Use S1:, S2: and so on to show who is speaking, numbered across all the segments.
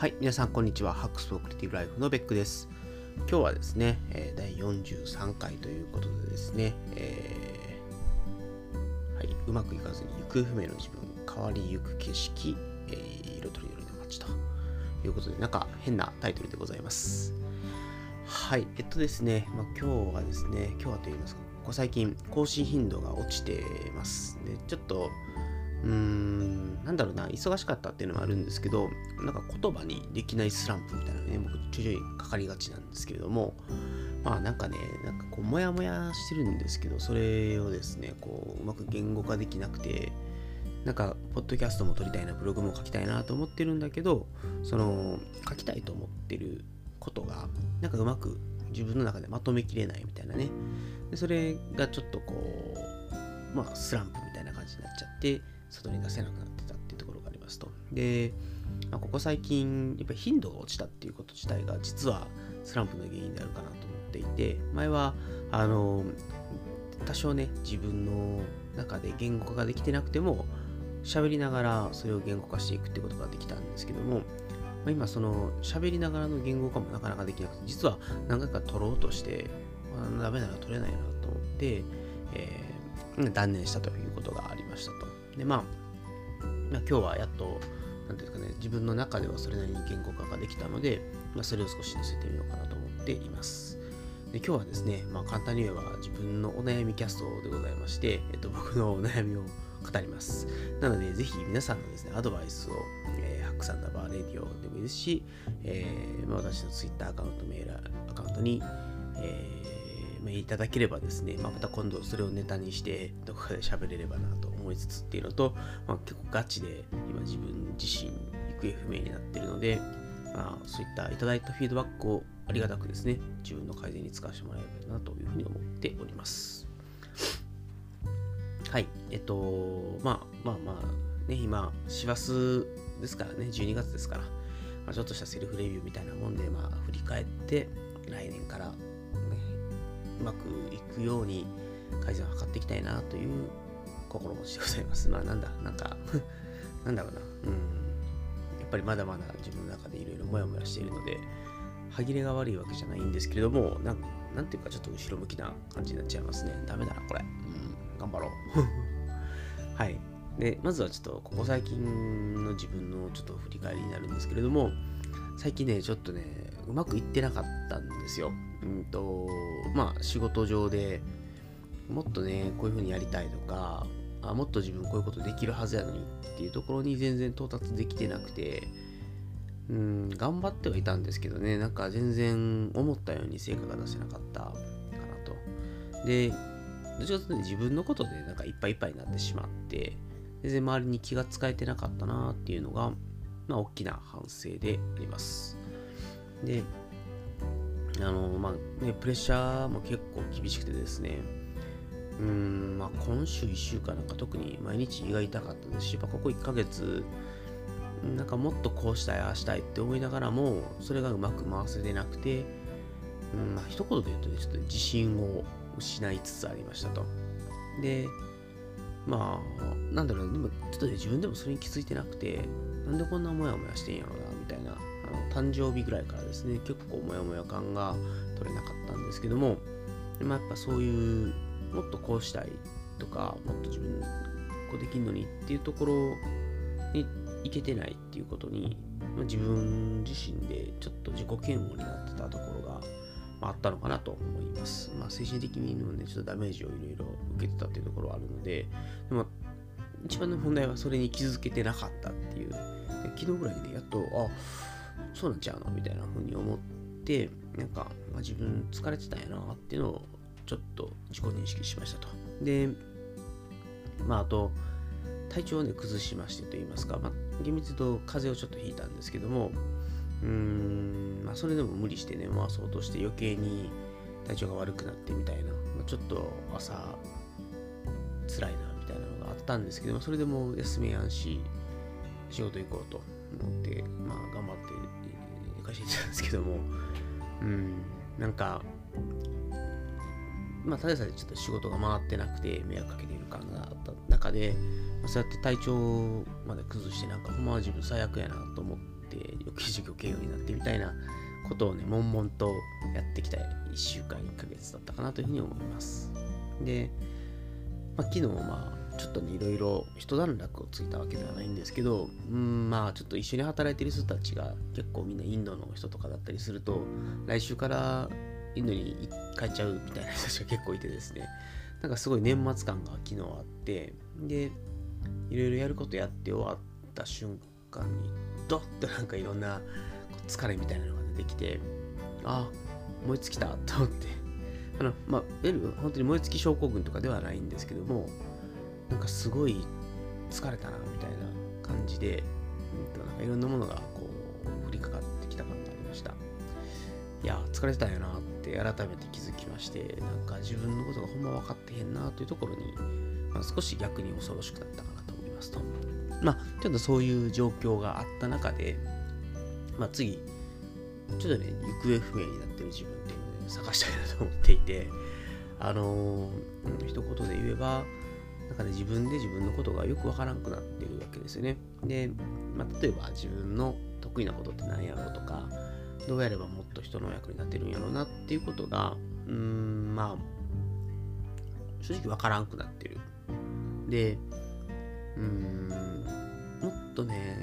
S1: はい、皆さんこんにちは。ハックスフォークリティブライフのベックです。今日はですね、え、第43回ということでですね、えー、はい、うまくいかずに行方不明の自分、変わりゆく景色、えー、色とりどりの街ということで、なんか変なタイトルでございます。はい、えっとですね、まあ、今日はですね、今日はと言いますか、ここ最近更新頻度が落ちてます。で、ちょっと、うーん、なんだろうな、忙しかったっていうのもあるんですけど、なんか言葉にできないスランプみたいなね、僕ちょいちょいかかりがちなんですけれども、まあなんかね、なんかこう、もやもやしてるんですけど、それをですね、こう、うまく言語化できなくて、なんか、ポッドキャストも撮りたいな、ブログも書きたいなと思ってるんだけど、その、書きたいと思ってることが、なんかうまく自分の中でまとめきれないみたいなね。でそれがちょっとこう、まあ、スランプみたいな感じになっちゃって、外に出せなくなってたっていうところがありますと。で、まあ、ここ最近、やっぱり頻度が落ちたっていうこと自体が実はスランプの原因であるかなと思っていて、前は、あの、多少ね、自分の中で言語化ができてなくても、喋りながらそれを言語化していくってことができたんですけども、まあ、今その喋りながらの言語化もなかなかできなくて、実は何回か取ろうとして、まあ、ダメなら取れないなと思って、えー、断念したということがありましたと。で、まあ、今日はやっと、なんていうかね、自分の中ではそれなりに言語化ができたので、まあ、それを少し載せてみようかなと思っています。で今日はですね、まあ、簡単に言えば自分のお悩みキャストでございまして、えっと、僕のお悩みを語ります。なので、ぜひ皆さんのですね、アドバイスを、えー、ハックサンダーバーレディオでもいいですし、えーまあ、私の Twitter アカウント、メールアカウントに、えーいただければですね、まあ、また今度それをネタにしてどこかで喋れればなと思いつつっていうのと、まあ、結構ガチで今自分自身行方不明になってるので、まあ、そういったいただいたフィードバックをありがたくですね、自分の改善に使わせてもらえればなというふうに思っております。はい。えっと、まあまあまあ、ね、今、師走ですからね、12月ですから、まあ、ちょっとしたセルフレビューみたいなもんで、まあ、振り返って、来年からうまくいくように改善を図っていきたいなという心持ちでございます。まあなんだ、なんか なんだろうな、うん。やっぱりまだまだ自分の中でいろいろモヤモヤしているので、歯切れが悪いわけじゃないんですけれども、なんなんていうかちょっと後ろ向きな感じになっちゃいますね。ダメだな、これ。うん、頑張ろう。はい。で、まずはちょっとここ最近の自分のちょっと振り返りになるんですけれども、最近ね、ちょっとね、うまくいってなかったんですよ。うんと、まあ仕事上でもっとね、こういう風にやりたいとか、あもっと自分こういうことできるはずやのにっていうところに全然到達できてなくて、うん、頑張ってはいたんですけどね、なんか全然思ったように成果が出せなかったかなと。で、どちらかというと自分のことでなんかいっぱいいっぱいになってしまって、全然周りに気が使えてなかったなっていうのが、まあ、大きな反省であります。で、あの、まあね、プレッシャーも結構厳しくてですね、うん、まあ今週1週間なんか特に毎日胃が痛かったですし、ここ1ヶ月、なんかもっとこうしたい、ああしたいって思いながらも、それがうまく回せてなくて、うん、まあ一言で言うとね、ちょっと自信を失いつつありましたと。で、まあ、なんだろう、でもちょっとね、自分でもそれに気づいてなくて、なんでこんなモヤモヤしてんやろな、みたいなあの誕生日ぐらいからですね、結構モヤモヤ感が取れなかったんですけども、まあ、やっぱそういう、もっとこうしたいとか、もっと自分こうできるのにっていうところにいけてないっていうことに、まあ、自分自身でちょっと自己嫌悪になってたところが、まあ、あったのかなと思います。まあ、精神的にもね、ちょっとダメージをいろいろ受けてたっていうところはあるので、でも一番の問題はそれに気づけてなかったっていう。昨日ぐらいで、やっと、あ、そうなんちゃうのみたいな風に思って、なんか、まあ、自分疲れてたんやなっていうのをちょっと自己認識しましたと。で、まあ、あと、体調をね、崩しましてと言いますか、まあ、厳密に言うと風邪をちょっとひいたんですけども、うーん、まあ、それでも無理してね、回そうとして余計に体調が悪くなってみたいな、まあ、ちょっと朝、辛いなみたいなのがあったんですけども、それでも休めやんし、仕事行こうと思って、まあ、頑張って会社行ってたんですけども、うん、なんか、まあ、ただでさえちょっと仕事が回ってなくて迷惑かけている感があった中で、まあ、そうやって体調まで崩して、なんかほんまは自分最悪やなと思って翌日授業受けようになってみたいなことをね悶々とやってきた1週間1ヶ月だったかなというふうに思います。で、まあ、昨日まあちょっとねいろいろ一段落をついたわけではないんですけどうんまあちょっと一緒に働いてる人たちが結構みんなインドの人とかだったりすると来週からインドに帰っちゃうみたいな人たちが結構いてですね。なんかすごい年末感が昨日あってでいろいろやることやって終わった瞬間にドッとなんかいろんな疲れみたいなのが出てきてあ燃え尽きたと思って。あのまあいわ本当に燃え尽き症候群とかではないんですけどもなんかすごい疲れたなみたいな感じで、うん、なんかいろんなものがこう降りかかってきた感がありました。いや疲れてたんやなって改めて気づきましてなんか自分のことがほんま分かってへんなというところに、まあ、少し逆に恐ろしくなったかなと思いますとまあちょっとそういう状況があった中でまあ次ちょっとね行方不明になってる自分っていうのを、ね、探したいなと思っていてあのー、うん、一言で言えばなんかね、自分で自分のことがよくわからんくなってるわけですよね。で、まあ、例えば自分の得意なことって何やろうとか、どうやればもっと人の役に立てるんやろうなっていうことが、うーん、まあ、正直わからんくなってる。で、うーん、もっとね、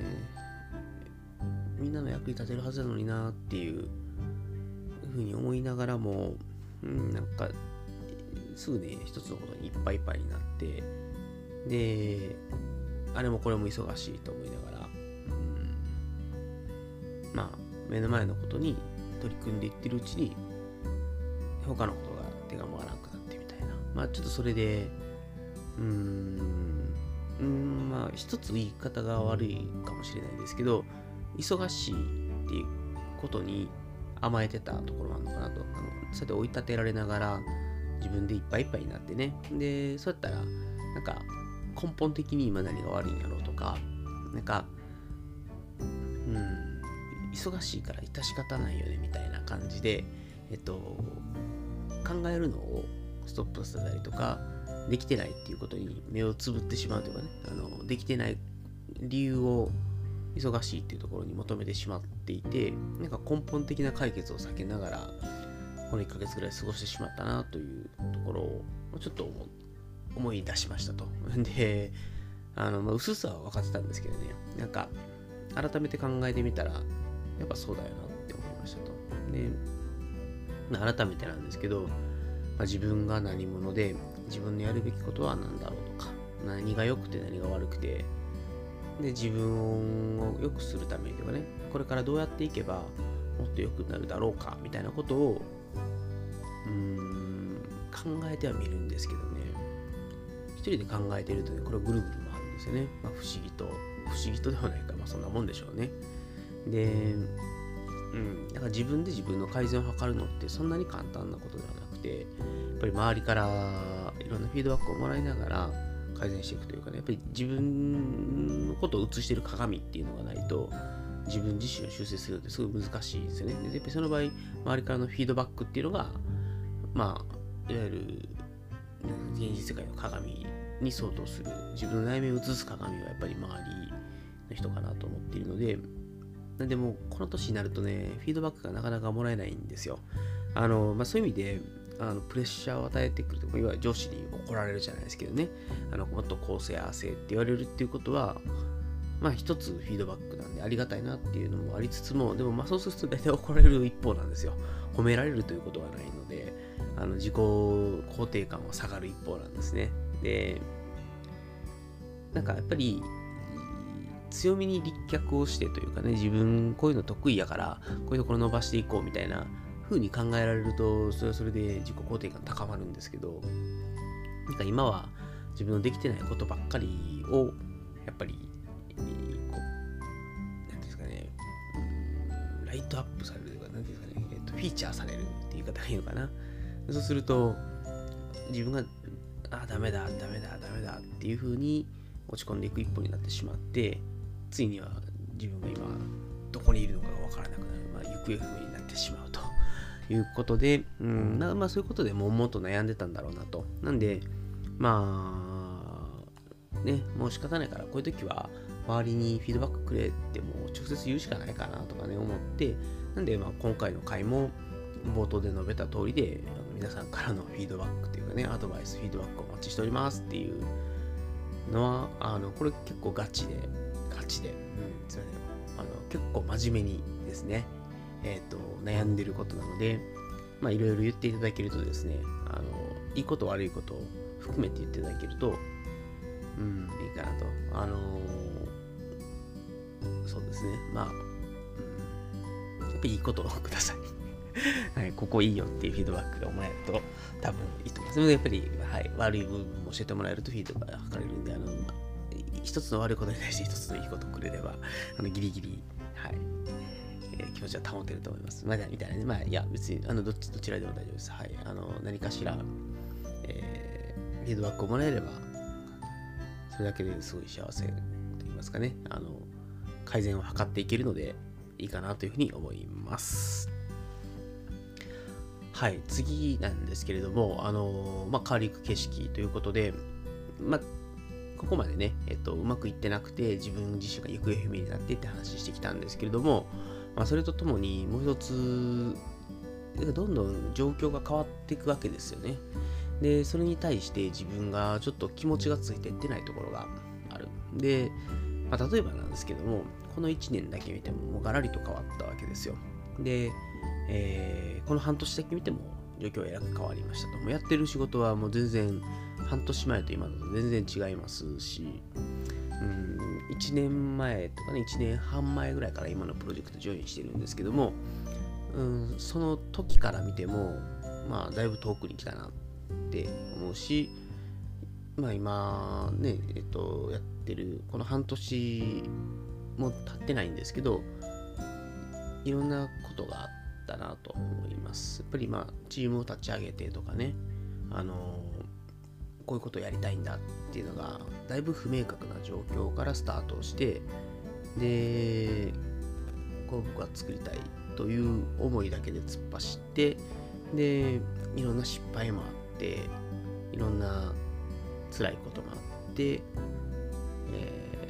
S1: みんなの役に立てるはずなのになっていうふうに思いながらも、うん、なんかすぐね、一つのことにいっぱいいっぱいになって、で、あれもこれも忙しいと思いながら、うん、まあ、目の前のことに取り組んでいってるうちに、他のことが手が回らなくなってみたいな。まあ、ちょっとそれで、うーん、うんまあ、一つ言い方が悪いかもしれないですけど、忙しいっていうことに甘えてたところなのかなと。あのそうやって追い立てられながら、自分でいっぱいいっぱいになってね。で、そうやったら、なんか、根本的に今何が悪いんやろうとか、なんか、忙しいから致し方ないよねみたいな感じで、えっと、考えるのをストップさせたりとか、できてないっていうことに目をつぶってしまうというかね、あのできてない理由を忙しいっていうところに求めてしまっていて、なんか根本的な解決を避けながら、この1ヶ月ぐらい過ごしてしまったなというところをちょっと思い出しましたと。で、あの、まあ、薄さは分かってたんですけどね、なんか改めて考えてみたら、やっぱそうだよなって思いましたと。で、改めてなんですけど、まあ、自分が何者で、自分のやるべきことは何だろうとか、何が良くて何が悪くて、で、自分を良くするためにはね、これからどうやっていけばもっと良くなるだろうか、みたいなことをうーん考えてはみるんですけどね。一人で考えてるとねこれぐるぐる回るんですよね、まあ、不思議と不思議とではないかまあそんなもんでしょうね。でうん。だから自分で自分の改善を図るのってそんなに簡単なことではなくてやっぱり周りからいろんなフィードバックをもらいながら改善していくというかねやっぱり自分のことを映してる鏡っていうのがないと自分自身を修正するってすごい難しいですよね。でやっぱりその場合、周りからのフィードバックっていうのが、まあ、いわゆる現実世界の鏡に相当する。自分の内面を映す鏡はやっぱり周りの人かなと思っているのでなんでもこの年になるとねフィードバックがなかなかもらえないんですよあの、まあ、そういう意味であのプレッシャーを与えてくるとかいわゆる上司に怒られるじゃないですけどねあのもっとこうせああせって言われるっていうことはまあ一つフィードバックなんでありがたいなっていうのもありつつも、でもまあそうすると大体怒られる一方なんですよ。褒められるということはないので、あの自己肯定感は下がる一方なんですね。で、なんかやっぱり強みに立脚をしてというかね、自分こういうの得意やから、こういうところ伸ばしていこうみたいな風に考えられると、それはそれで自己肯定感高まるんですけど、なんか今は自分のできてないことばっかりを、やっぱりこう、なんですかね、ライトアップされるというか、なんですかね、えっと、フィーチャーされるって言い方がいいのかな。そうすると、自分が、あ、ダメだ、ダメだ、ダメだっていう風に落ち込んでいく一歩になってしまって、ついには自分が今、どこにいるのかがわからなくなる、まあ、行方不明になってしまうということで、うん、まあそういうことでもんもんと悩んでたんだろうなと。なんで、まあ、ね、もう仕方ないから、こういう時は、周りにフィードバックくれってもう直接言うしかないかなとかね思ってなんでまあ今回の回も冒頭で述べた通りで皆さんからのフィードバックというかねアドバイスフィードバックをお待ちしておりますっていうのはあのこれ結構ガチでガチで、うん、すいませんあの結構真面目にですねえっ、ー、と悩んでることなのでまあいろいろ言っていただけるとですねあのいいこと悪いことを含めて言っていただけるとうんいいかなと。あのー、そうですね。まあ、うん、やっぱりいいことをください。はい、ここいいよっていうフィードバックがもらえると多分いいと思います。でもやっぱり、はい、悪い部分も教えてもらえるとフィードバックが図れるんで、あの、一つの悪いことに対して一つのいいことをくれれば、あのギリギリ、はい、えー、気持ちは保てると思います。まだみたいなね、まあ、いや、別に、あの、どっち、どちらでも大丈夫です。はい、あの、何かしら、えー、フィードバックをもらえれば、それだけですごい幸せと言いますかね、あの、改善を図っていけるので、いいかなというふうに思います。はい、次なんですけれども、あのまあ、変わりゆく景色ということで、まあ、ここまでね、えっと、うまくいってなくて、自分自身が行方不明になってって話してきたんですけれども、まあ、それとともにもう一つ、どんどん状況が変わっていくわけですよね。で、それに対して自分がちょっと気持ちがついていってないところがある。で、まあ、例えばなんですけども、この1年だけ見ても、もうガラリと変わったわけですよ。で、えー、この半年だけ見ても状況はえらく変わりましたと。もうやってる仕事はもう全然半年前と今だと全然違いますし、うん、1年前とかね、1年半前ぐらいから今のプロジェクトジョインしてるんですけども、うん、その時から見ても、まあ、だいぶ遠くに来たなって思うし、まあ今ね、えっと、やってる、この半年も経ってないんですけど、いろんなことがあったなと思います。やっぱりまあチームを立ち上げてとかね、あのこういうことをやりたいんだっていうのがだいぶ不明確な状況からスタートしてでこう僕は作りたいという思いだけで突っ走ってでいろんな失敗もあっていろんな辛いこともあって、え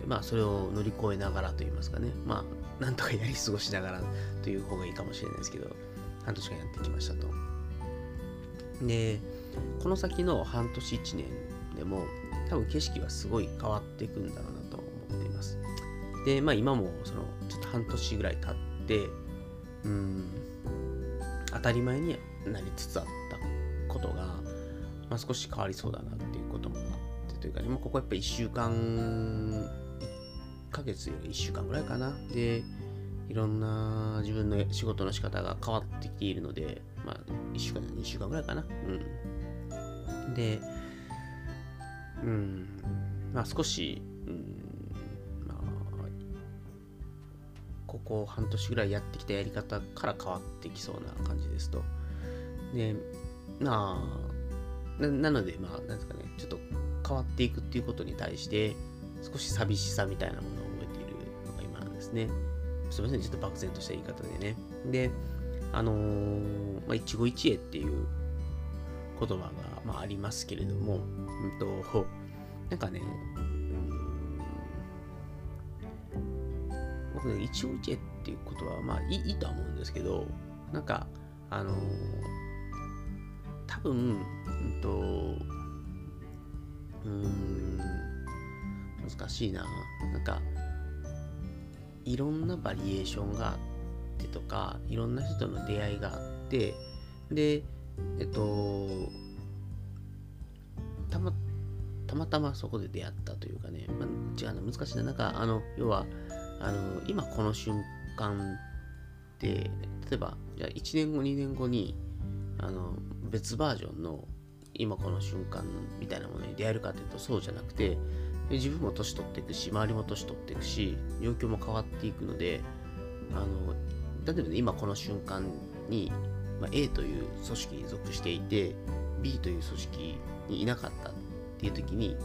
S1: ー、まあそれを乗り越えながらといいますかねまあなんとかやり過ごしながらという方がいいかもしれないですけど、半年間やってきましたと。で、この先の半年1年でも、多分景色はすごい変わっていくんだろうなと思っています。で、まあ今もそのちょっと半年ぐらい経って、うん、当たり前になりつつあったことが、まあ、少し変わりそうだなっていうこともあってというかね、まあ、ここやっぱ1週間1ヶ月より1週間ぐらいかな。で、いろんな自分の仕事の仕方が変わってきているので、まあ、1週間、2週間ぐらいかな。うん。で、うん、まあ少し、うん、まあ、ここ半年ぐらいやってきたやり方から変わってきそうな感じですと。で、まあ、ななので、まあ、なんですかね、ちょっと変わっていくっていうことに対して、少し寂しさみたいなものを覚えているのが今なんですね。すみません、ちょっと漠然とした言い方でね。で、あのー、まあ、一期一会っていう言葉が、まあ、ありますけれども、うんと、なんかね、うん、僕ね、一期一会っていうことは、まあいい、いいとは思うんですけど、なんか、あの、多分、うんと、うん、難しいな。なんか、いろんなバリエーションがあってとかいろんな人との出会いがあってでえっとたまたまたまそこで出会ったというかね、まあ、違うな難しいな。なんかあの要はあの今この瞬間って例えばじゃあ1年後2年後にあの別バージョンの今この瞬間みたいなものに出会えるかというとそうじゃなくて自分も年取っていくし周りも年取っていくし状況も変わっていくのであの例えばね今この瞬間に、まあ、A という組織に属していて B という組織にいなかったっていう時に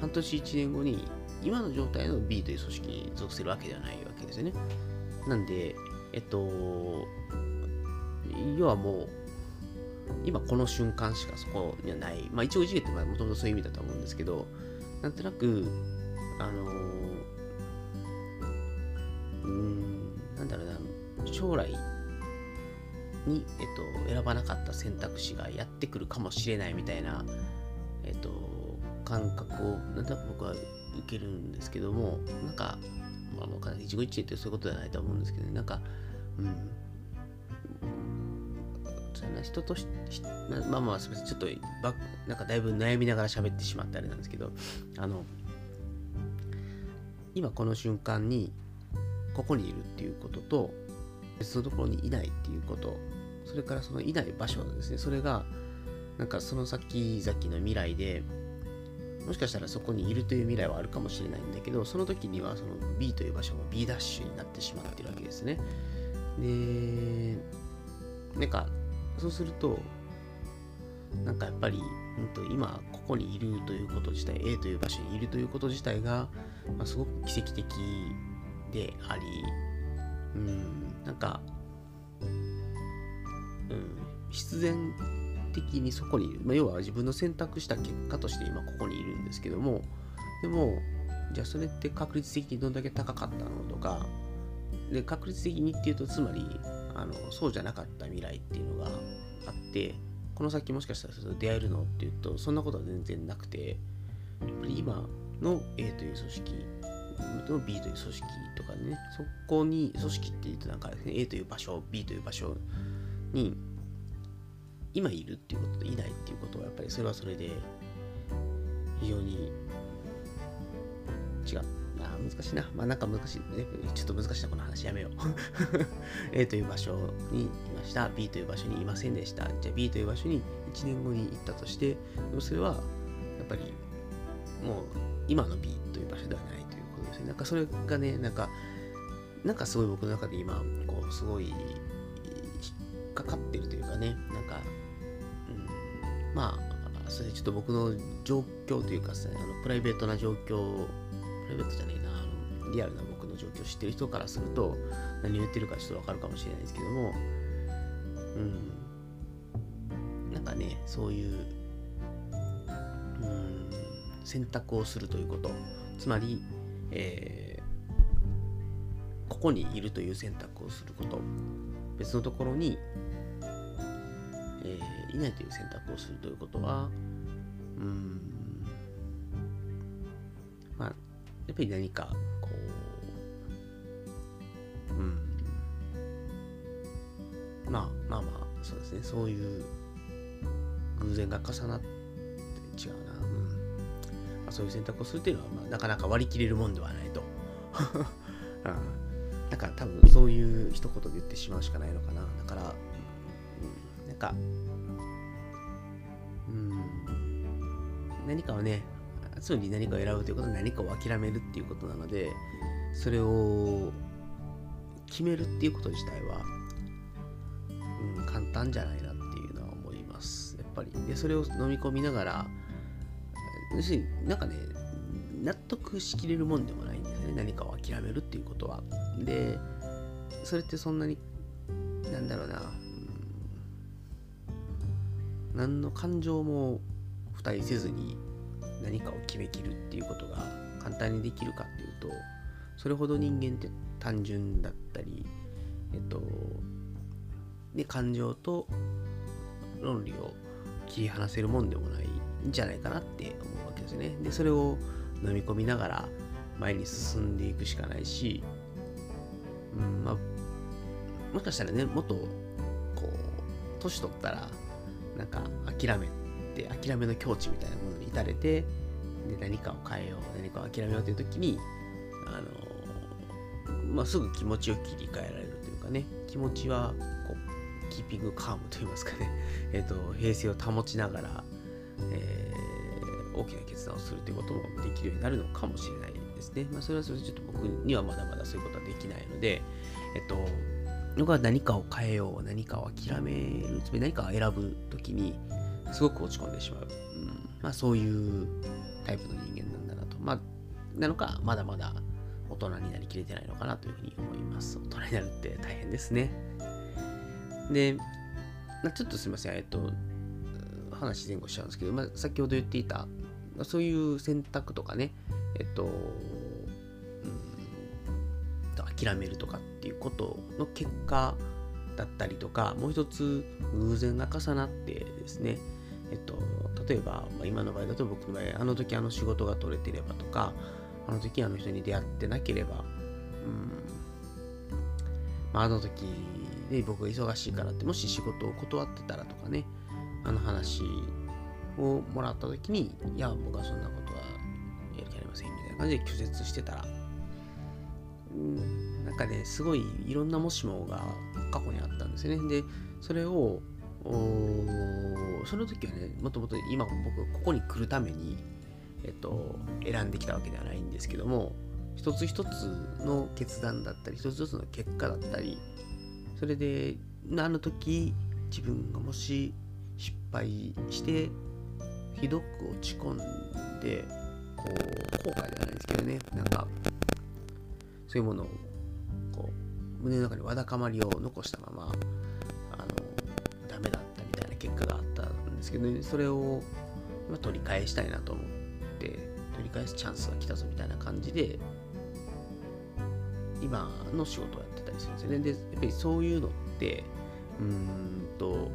S1: 半年1年後に今の状態の B という組織に属するわけではないわけですよね。なんで、えっと、要はもう、今この瞬間しかそこにはない。まあ一応いじれってもともとそういう意味だと思うんですけど、なんとなく、あのー、うーん、なんだろうな、将来に、えっと、選ばなかった選択肢がやってくるかもしれないみたいな、えっと、感覚をなんとなく僕は受けるんですけどもなんか、まあ、一期一会ってそういうことじゃないと思うんですけど、ね、なんか、うん、人としまあまあすみません。ちょっとばなんかだいぶ悩みながら喋ってしまったあれなんですけどあの今この瞬間にここにいるっていうことと別のところにいないっていうことそれからそのいない場所ですね。それがなんかその先々の未来でもしかしたらそこにいるという未来はあるかもしれないんだけどその時にはその B という場所も B ダッシュになってしまってるわけですね。でなんかそうするとなんかやっぱり、うん、と今ここにいるということ自体 A という場所にいるということ自体が、まあ、すごく奇跡的でありうんなんか、うん必然的にそこにいる、まあ、要は自分の選択した結果として今ここにいるんですけどもでもじゃあそれって確率的にどんだけ高かったのとかで確率的にっていうとつまりあのそうじゃなかった未来っていうのがあってこの先もしかしたら出会えるのっていうとそんなことは全然なくてやっぱり今の A という組織の B という組織とかねそこに組織っていうとなんか、ね、A という場所 B という場所に今いるっていうことといないっていうことはやっぱりそれはそれで非常に違うあ難しいな。まあなんか難しいね。ちょっと難しいな、この話やめよう。A という場所にいました。B という場所にいませんでした。じゃあ B という場所に1年後に行ったとして、それはやっぱりもう今の B という場所ではないということですね。なんかそれがね、なんか、なんかすごい僕の中で今、こう、すごいかかってるというかね、なんか、うん、まあ、それちょっと僕の状況というか、あのプライベートな状況プライベートじゃねえな、あのリアルな僕の状況を知ってる人からすると、何を言ってるかちょっとわかるかもしれないですけども、うん、なんかね、そういう、うん、選択をするということ、つまり、えー、ここにいるという選択をすること、別のところに、えー、いないという選択をするということは、うん、まあ、やっぱり何かこううんまあまあまあそうですね。そういう偶然が重なって違うな、うん。まあ、そういう選択をするっていうのは、まあ、なかなか割り切れるもんではないと、うん、だか多分そういう一言で言ってしまうしかないのかな。だから、うん、なんかうん何かをね常に何かを選ぶということは何かを諦めるっていうことなのでそれを決めるっていうこと自体は、うん、簡単じゃないなっていうのは思います。やっぱり。でそれを飲み込みながら要するになんかね納得しきれるもんでもない。ね何かを諦めるっていうことは。でそれってそんなになんだろうな、うん、何の感情も付帯せずに何かを決めきるっていうことが簡単にできるかっていうとそれほど人間って単純だったりえっとで感情と論理を切り離せるもんでもないんじゃないかなって思うわけですね。でそれを飲み込みながら前に進んでいくしかないし、うんまあ、もしかしたらねもっとこう年取ったらなんか諦めて諦めの境地みたいなものに至れてで何かを変えよう何かを諦めようという時にあの、まあ、すぐ気持ちを切り替えられるというかね気持ちはこうキーピングカームといいますかね、えーと、平静を保ちながら、えー、大きな決断をするということもできるようになるのかもしれない。ですね。まあ、それはそれでちょっと僕にはまだまだそういうことはできないので、えっと、僕は何かを変えよう、何かを諦める、つまり何かを選ぶときに、すごく落ち込んでしまう。うん、まあそういうタイプの人間なんだなと。まあ、なのか、まだまだ大人になりきれてないのかなというふうに思います。大人になるって大変ですね。で、まあちょっとすみません、えっと、話前後しちゃうんですけど、まあ、先ほど言っていた、そういう選択とかね、えっと、諦めるとかっていうことの結果だったりとかもう一つ偶然が重なってですねえっと例えば、まあ、今の場合だと僕の場合あの時あの仕事が取れてればとかあの時あの人に出会ってなければうんまあ、あの時で僕が忙しいからってもし仕事を断ってたらとかねあの話をもらった時にいや僕はそんなことはやりませんみたいな感じで拒絶してたらうんなんかねすごいいろんなもしもが過去にあったんですよね。でそれをその時はねもともと今僕ここに来るためにえっと選んできたわけではないんですけども一つ一つの決断だったり一つ一つの結果だったりそれであの時自分がもし失敗してひどく落ち込んでこう後悔ではないですけどね。なんかそういうものをこう胸の中にわだかまりを残したままあのダメだったみたいな結果があったんですけど、ね、それを取り返したいなと思って取り返すチャンスが来たぞみたいな感じで今の仕事をやってたりするんですよね。で、やっぱりそういうのって、うーんと、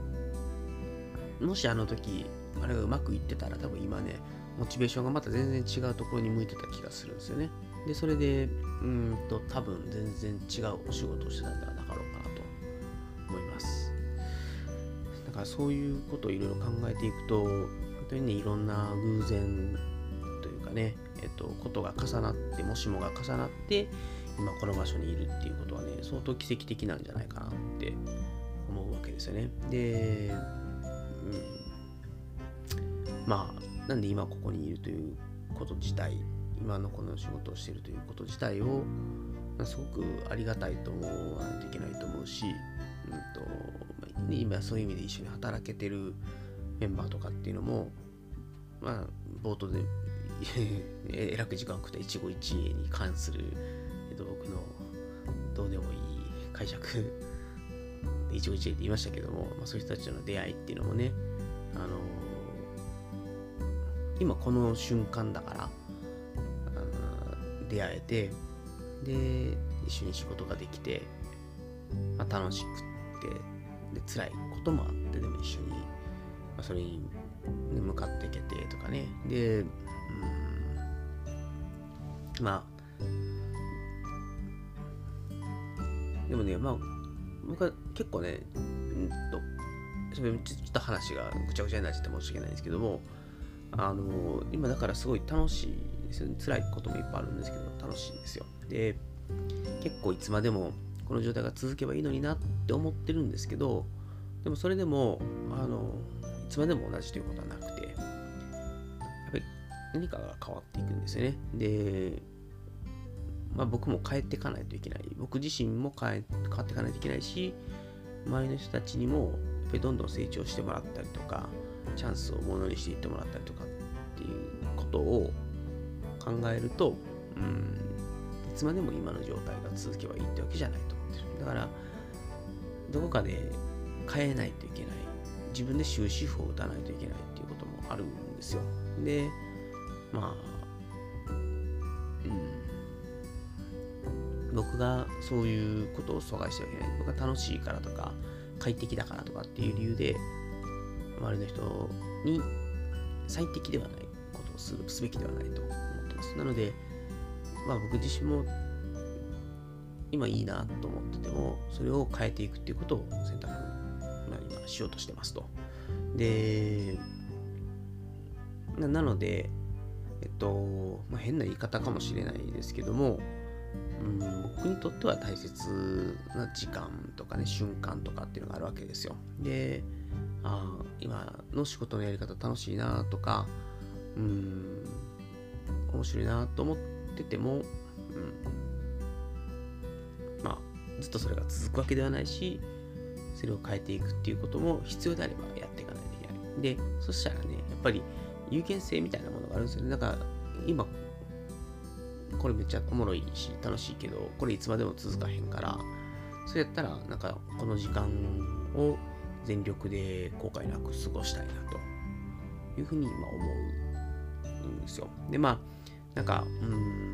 S1: もしあの時、あれがうまくいってたら多分今ね、モチベーションがまた全然違うところに向いてた気がするんですよね。で、それで、うんと、多分全然違うお仕事をしてたんではなかろうかなと思います。だからそういうことをいろいろ考えていくと、本当にね、いろんな偶然というかね、えっと、ことが重なって、もしもが重なって、今この場所にいるっていうことはね相当奇跡的なんじゃないかなって思うわけですよねで、うん、まあなんで今ここにいるということ自体今のこの仕事をしているということ自体をすごくありがたいと思わないといけないと思うし、うんと、今そういう意味で一緒に働けてるメンバーとかっていうのもまあ冒頭で えらく時間を食った一期一会に関するえっと僕のどうでもいい解釈で一応一会って言いましたけども、まあ、そういう人たちとの出会いっていうのもね、あのー、今この瞬間だから、出会えて、で、一緒に仕事ができて、まあ、楽しくって、で、辛いこともあって、でも一緒に、まあ、それに向かっていけてとかね、で、うん、まあ、でもね、まあ、僕は結構ね、うんと、ちょっと話がぐちゃぐちゃになっちゃって申し訳ないんですけども、あの、今だからすごい楽しいですよね。辛いこともいっぱいあるんですけど、楽しいんですよ。で、結構いつまでもこの状態が続けばいいのになって思ってるんですけど、でもそれでも、あの、いつまでも同じということはなくて、やっぱり何かが変わっていくんですよね。で、まあ、僕も変えていかないといけない僕自身も変え変わっていかないといけないし周りの人たちにもやっぱりどんどん成長してもらったりとかチャンスをものにしていってもらったりとかっていうことを考えると、うん、いつまでも今の状態が続けばいいってわけじゃないと思ってる。だからどこかで変えないといけない。自分で終止符を打たないといけないっていうこともあるんですよ。でまあうん。僕がそういうことを阻害してはいけない。僕が楽しいからとか、快適だからとかっていう理由で、周りの人に最適ではないことをすすべきではないと。ます。なので、まあ僕自身も今いいなと思ってても、それを変えていくっていうことを選択、まあ、今しようとしてますと。で、なので、えっと、まあ、変な言い方かもしれないですけども、うん僕にとっては大切な時間とかね瞬間とかっていうのがあるわけですよであ今の仕事のやり方楽しいなとかうん面白いなと思ってても、うん、まあずっとそれが続くわけではないしそれを変えていくっていうことも必要であればやっていかないといけない。でそしたらねやっぱり有権性みたいなものがあるんですよね。だから今これめっちゃおもろいし楽しいけどこれいつまでも続かへんからそれやったらなんかこの時間を全力で後悔なく過ごしたいなというふうに今思うんですよでまあなんかうん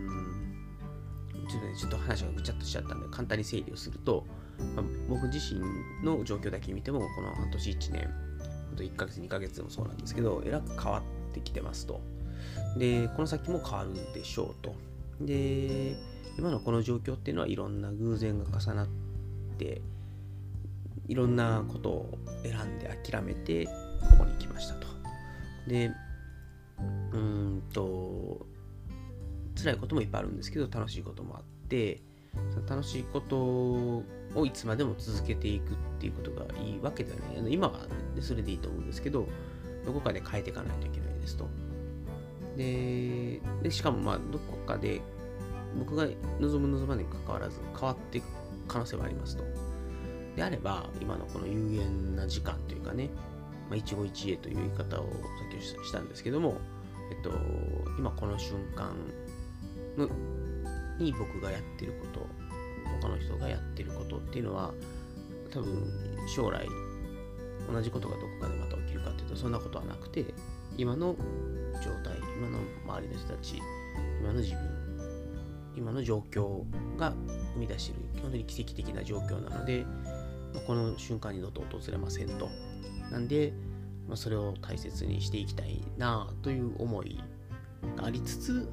S1: ちょっとね、ちょっと話がぐちゃっとしちゃったんで、簡単に整理をすると、まあ、僕自身の状況だけ見ても、この半年1年、ほんと1ヶ月、2ヶ月でもそうなんですけど、えらく変わってきてますと。で、この先も変わるでしょうと。で、今のこの状況っていうのはいろんな偶然が重なって、いろんなことを選んで諦めて、ここに来ましたと。で、うんと、辛いこともいっぱいあるんですけど、楽しいこともあって、その楽しいことをいつまでも続けていくっていうことがいいわけではない。あの今は、それでいいと思うんですけど、どこかで変えていかないといけないですと。で、でしかも、まあ、どこかで僕が望む望まないに関わらず変わっていく可能性はありますと。であれば、今のこの有限な時間というかね、まあ、一期一会という言い方をさっきしたんですけども、えっと、今この瞬間に僕がやってること他の人がやってることっていうのは多分将来同じことがどこかでまた起きるかっていうとそんなことはなくて今の状態今の周りの人たち今の自分今の状況が生み出している本当に奇跡的な状況なのでこの瞬間にどっと訪れませんと。なんで、まあ、それを大切にしていきたいなという思いがありつつ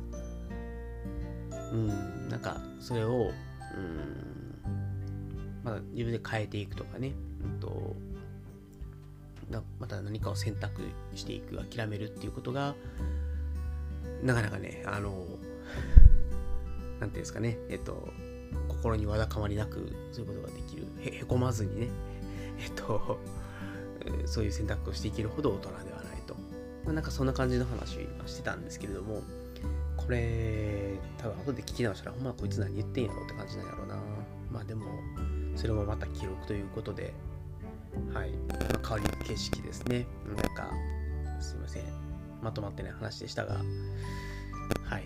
S1: うん、なんかそれを、うん、まだ自分で変えていくとかね、うんと、また何かを選択していく、諦めるっていうことが、なかなかね、あの、なんていうんですかね、えっと、心にわだかまりなく、そういうことができる。へへこまずにね、えっと、そういう選択をしていけるほど大人ではないと。まあ、なんかそんな感じの話をしてたんですけれども、これ、多分後で聞き直したら、ほんまこいつ何言ってんやろって感じなんやろうな。まあでも、それもまた記録ということで、はい。まあ、変わりゆく景色ですね。なんか、すいません。まとまってない話でしたが、はい。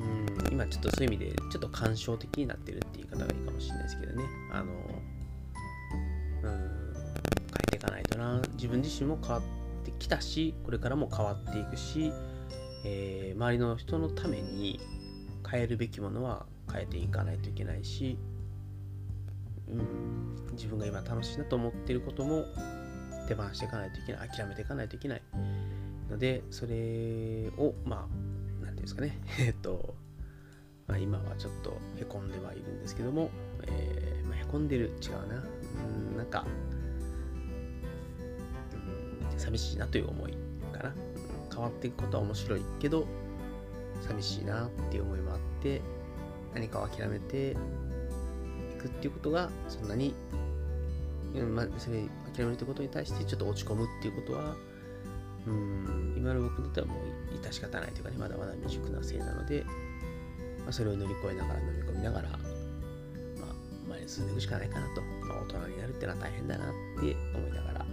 S1: うん、今ちょっとそういう意味で、ちょっと感傷的になってるって言い方がいいかもしれないですけどね。あの、うん、自分自身も変わってきたし、これからも変わっていくし、えー、周りの人のために変えるべきものは変えていかないといけないし、うん、自分が今楽しいなと思っていることも手放していかないといけない諦めていかないといけないのでそれをまあ何て言うんですかね。えっと、まあ、今はちょっとへこんではいるんですけども、えーまあ、へこんでる違うな。うんなんか、寂しいなという思いかな。変わっていくことは面白いけど寂しいなっていう思いもあって何かを諦めていくっていうことがそんなに、うんまあ、それ諦めるってことに対してちょっと落ち込むっていうことはうん今の僕にとってはもう致し方ないというかねまだまだ未熟なせいなので、まあ、それを乗り越えながら飲み込みながら、まあ、前に進んでいくしかないかなと、まあ、大人になるっていうのは大変だなって思いながら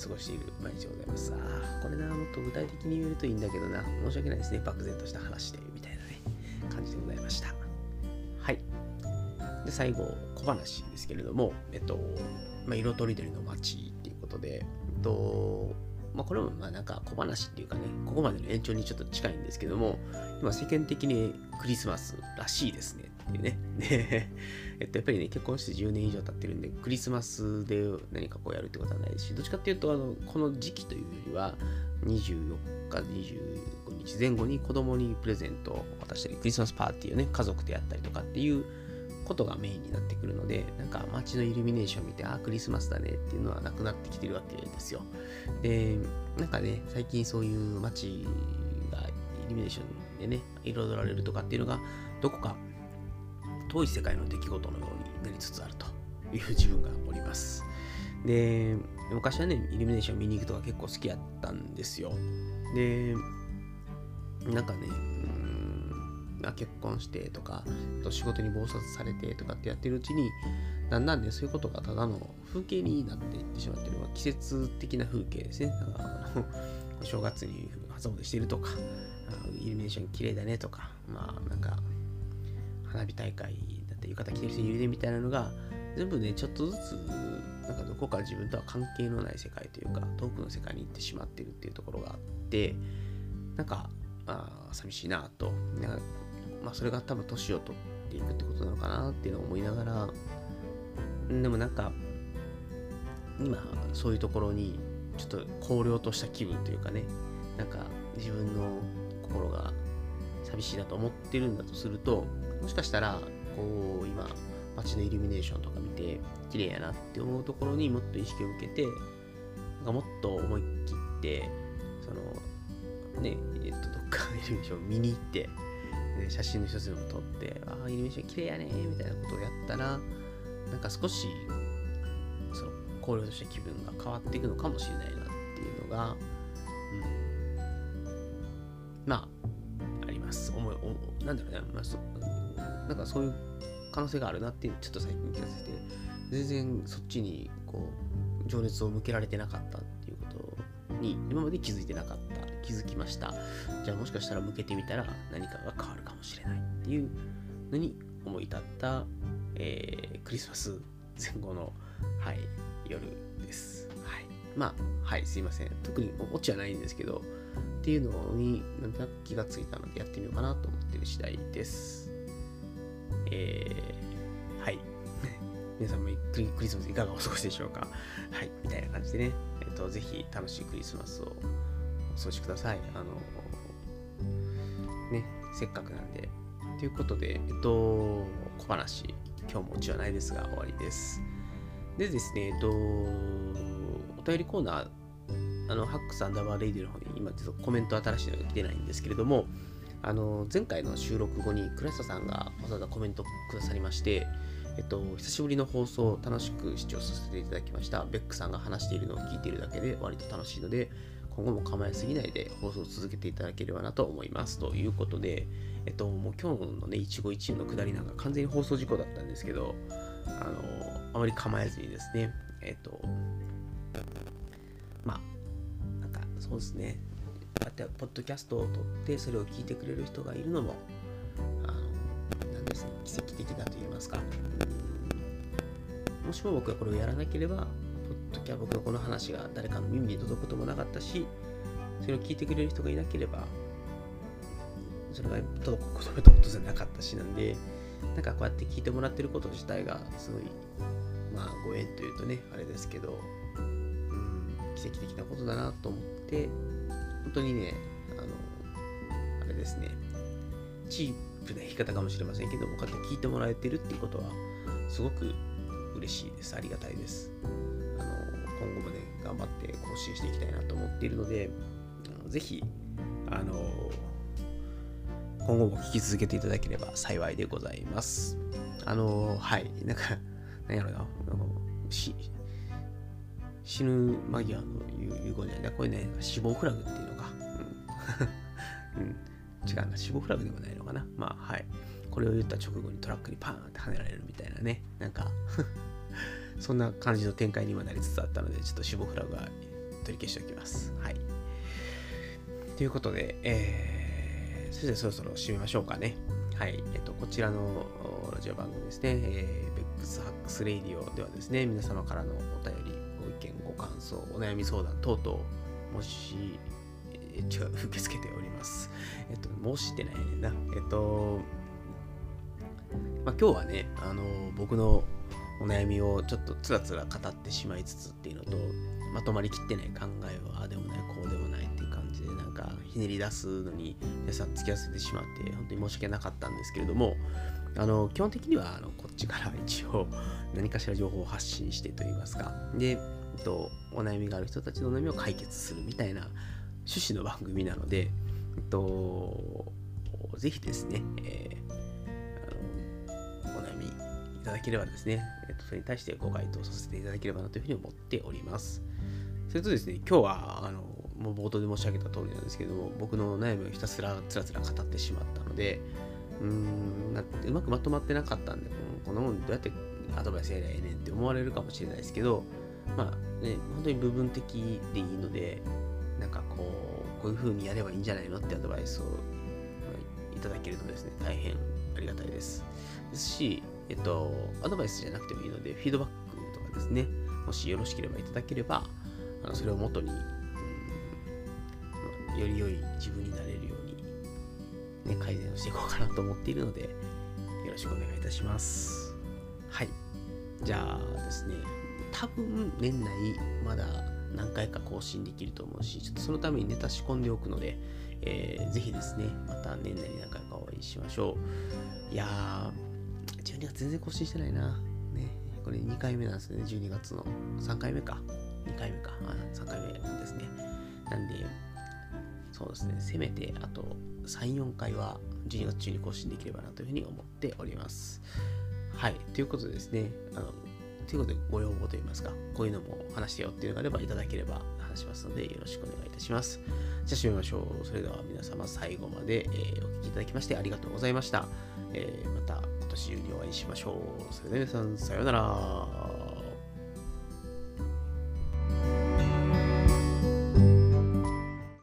S1: 過ごしている毎日でございます。ああ、これな、もっと具体的に言えるといいんだけどな、申し訳ないですね。漠然とした話で、みたいなね、感じでございました。はい。で、最後、小話ですけれども、えっと、まあ、色とりどりの街っていうことで、えっと、まあ、これもまあなんか小話っていうかね、ここまでの延長にちょっと近いんですけども、今世間的にクリスマスらしいですねっていうね。で、えっと、やっぱりね、結婚して10年以上経ってるんで、クリスマスで何かこうやるってことはないし、どっちかっていうと、あの、この時期というよりは、24日、25日前後に子供にプレゼントを渡したり、クリスマスパーティーをね、家族でやったりとかっていうことがメインになってくるので、なんか街のイルミネーション見て、ああ、クリスマスだねっていうのはなくなってきてるわけですよ。で、なんかね、最近そういう街がイルミネーションでね、彩られるとかっていうのが、どこか遠い世界の出来事のようになりつつあるという自分がおります。で、昔はね、イルミネーション見に行くとか結構好きやったんですよ。で、なんかね、あ結婚してとか、仕事に忙殺されてとかってやってるうちに、だんだんね、そういうことがただの風景になっていってしまっている、季節的な風景ですね。お正月に初詣してるとか、イルミネーション綺麗だねとか、まあなんか、花火大会だって浴衣着てる人いるねみたいなのが、全部ね、ちょっとずつ、なんかどこか自分とは関係のない世界というか、遠くの世界に行ってしまっているっていうところがあって、なんか、あ寂しいなと。なんかまあ、それが多分年を取っていくってことなのかなっていうのを思いながら、でもなんか、今、そういうところに、ちょっと荒涼とした気分というかね、なんか自分の心が寂しいなと思ってるんだとすると、もしかしたら、こう、今、街のイルミネーションとか見て、綺麗やなって思うところにもっと意識を向けて、なんかもっと思い切って、その、ね、えっと、どっかイルミネーション見に行って、写真の一つでも撮って、ああ、イルミネーション綺麗やねみたいなことをやったら、なんか少し、その、荒涼とした気分が変わっていくのかもしれないなっていうのが、うん、まあ、あります。思い、おなんだろうね、まあそ、なんかそういう可能性があるなっていうちょっと最近気がせて、全然そっちに、こう、情熱を向けられてなかったっていうことに、今まで気づいてなかった、気づきました。じゃあもしかしたら向けてみたら何かが変わるしれないっていうのに思い立った、えー、クリスマス前後の、はい、夜です。はい。まあ、はい、すいません。特にオチはないんですけど、っていうのになんとなく気がついたのでやってみようかなと思ってる次第です。えー、はい。皆さんもクリスマスいかがお過ごしでしょうか？はい、みたいな感じでね、えっ、ー、と、ぜひ楽しいクリスマスをお過ごしください。あの、ね、せっかくなんで。ということで、えっと、小話、今日もオチはないですが終わりです。でですね、えっと、お便りコーナー、あの、ハックスアンダーバーレイディの方に今ちょっとコメント新しいのが来てないんですけれども、あの、前回の収録後にクラスタさんがわざわざコメントくださりまして、えっと、久しぶりの放送を楽しく視聴させていただきました。ベックさんが話しているのを聞いているだけで割と楽しいので、今後も構えすぎないで放送を続けていただければなと思います。ということで、えっと、もう今日のね、一期一会の下りなんか完全に放送事故だったんですけど、あの、あまり構えずにですね、えっと、まあ、なんかそうですね、こうやってポッドキャストを撮ってそれを聞いてくれる人がいるのも、あの、なんですね、奇跡的だと言いますか。もしも僕がこれをやらなければ、ポッドキャ僕のこの話が誰かの耳に届くこともなかったし、それを聞いてくれる人がいなければ、それが届くことも当然なかったしなんで、なんかこうやって聞いてもらってること自体がすごい、まあご縁というとね、あれですけど、うん、奇跡的なことだなと思って、本当にね、あの、あれですね、チープな言い方かもしれませんけども、こうやって聞いてもらえてるっていうことは、すごく嬉しいです。ありがたいです。頑張って更新していきたいなと思っているので、ぜひ、あの、今後も聞き続けていただければ幸いでございます。あのはい。なんか、なんやろな。なんかし死ぬ間際の遺言じゃない。これね、死亡フラグっていうのか。うん。うん、違うな。死亡フラグでもないのかな。まあ、はい。これを言った直後にトラックにパーンって跳ねられるみたいなね。なんか そんな感じの展開に今なりつつあったので、ちょっと死亡フラグは取り消しておきます。はい。ということで、えーそれではそろそろ締めましょうかね。はい。えっと、こちらのラジオ番組ですね、えー、ベックスハックスレイディオではですね、皆様からのお便り、ご意見、ご感想、お悩み相談等々、もし、えー、違う、受け付けております。えっと、もしってないねんな。えっと、まあ、今日はね、あの、僕のお悩みをちょっとつらつら語ってしまいつつっていうのと、まとまりきってない考えは、ああでもない、こうでもないっていう感じで、なんかひねり出すのに皆さん付き合わせてしまって、本当に申し訳なかったんですけれども、あの基本的にはあのこっちから一応何かしら情報を発信してといいますか、で、えっと、お悩みがある人たちのお悩みを解決するみたいな趣旨の番組なので、えっと、ぜひですね、えー、ただければですね、えっと、それに対してご回答させていただければなというふうに思っております。それとですね、今日は、あの、もう冒頭で申し上げた通りなんですけども、僕の悩みをひたすらつらつら語ってしまったので、うーん、うまくまとまってなかったんで、このもんどうやってアドバイスやりゃええねんって思われるかもしれないですけど、まあね、本当に部分的でいいので、なんかこう、こういう風にやればいいんじゃないのってアドバイスをいただけるとですね、大変ありがたいです。ですし、えっと、アドバイスじゃなくてもいいので、フィードバックとかですね、もしよろしければいただければ、あのそれをもとに、うん、より良い自分になれるように、ね、改善をしていこうかなと思っているので、よろしくお願いいたします。はい。じゃあですね、多分年内まだ何回か更新できると思うし、ちょっとそのためにネタ仕込んでおくので、えーぜひですね、また年内に何回かお会いしましょう。いやー、12月全然更新してないな。ね、これ2回目なんですね、12月の3回目か。2回目か。あ3回目ですね。なんで、そうですね、せめてあと3、4回は12月中に更新できればなというふうに思っております。はい、ということでですね、あのということでご要望といいますか、こういうのも話してよっていうのがあればいただければ話しますので、よろしくお願いいたします。じゃあ締めましょう。それでは皆様最後まで、えーお聞きいただきましてありがとうございました。えーまた今年中にお会いしましょう。それでは皆さん、さようなら。